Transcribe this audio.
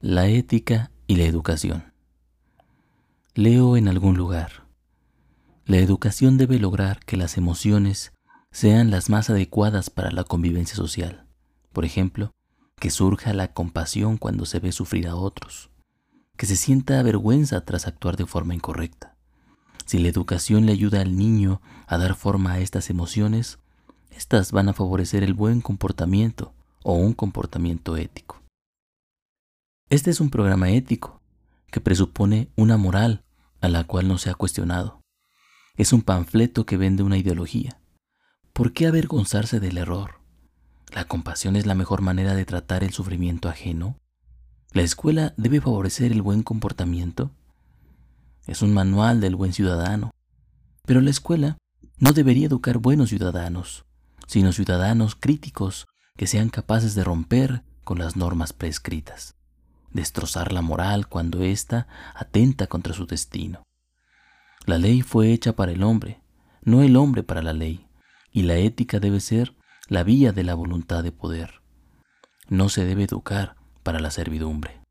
La ética y la educación. Leo en algún lugar. La educación debe lograr que las emociones sean las más adecuadas para la convivencia social. Por ejemplo, que surja la compasión cuando se ve sufrir a otros, que se sienta vergüenza tras actuar de forma incorrecta. Si la educación le ayuda al niño a dar forma a estas emociones, estas van a favorecer el buen comportamiento o un comportamiento ético. Este es un programa ético que presupone una moral a la cual no se ha cuestionado. Es un panfleto que vende una ideología. ¿Por qué avergonzarse del error? ¿La compasión es la mejor manera de tratar el sufrimiento ajeno? ¿La escuela debe favorecer el buen comportamiento? Es un manual del buen ciudadano. Pero la escuela no debería educar buenos ciudadanos, sino ciudadanos críticos que sean capaces de romper con las normas prescritas destrozar la moral cuando ésta atenta contra su destino. La ley fue hecha para el hombre, no el hombre para la ley, y la ética debe ser la vía de la voluntad de poder. No se debe educar para la servidumbre.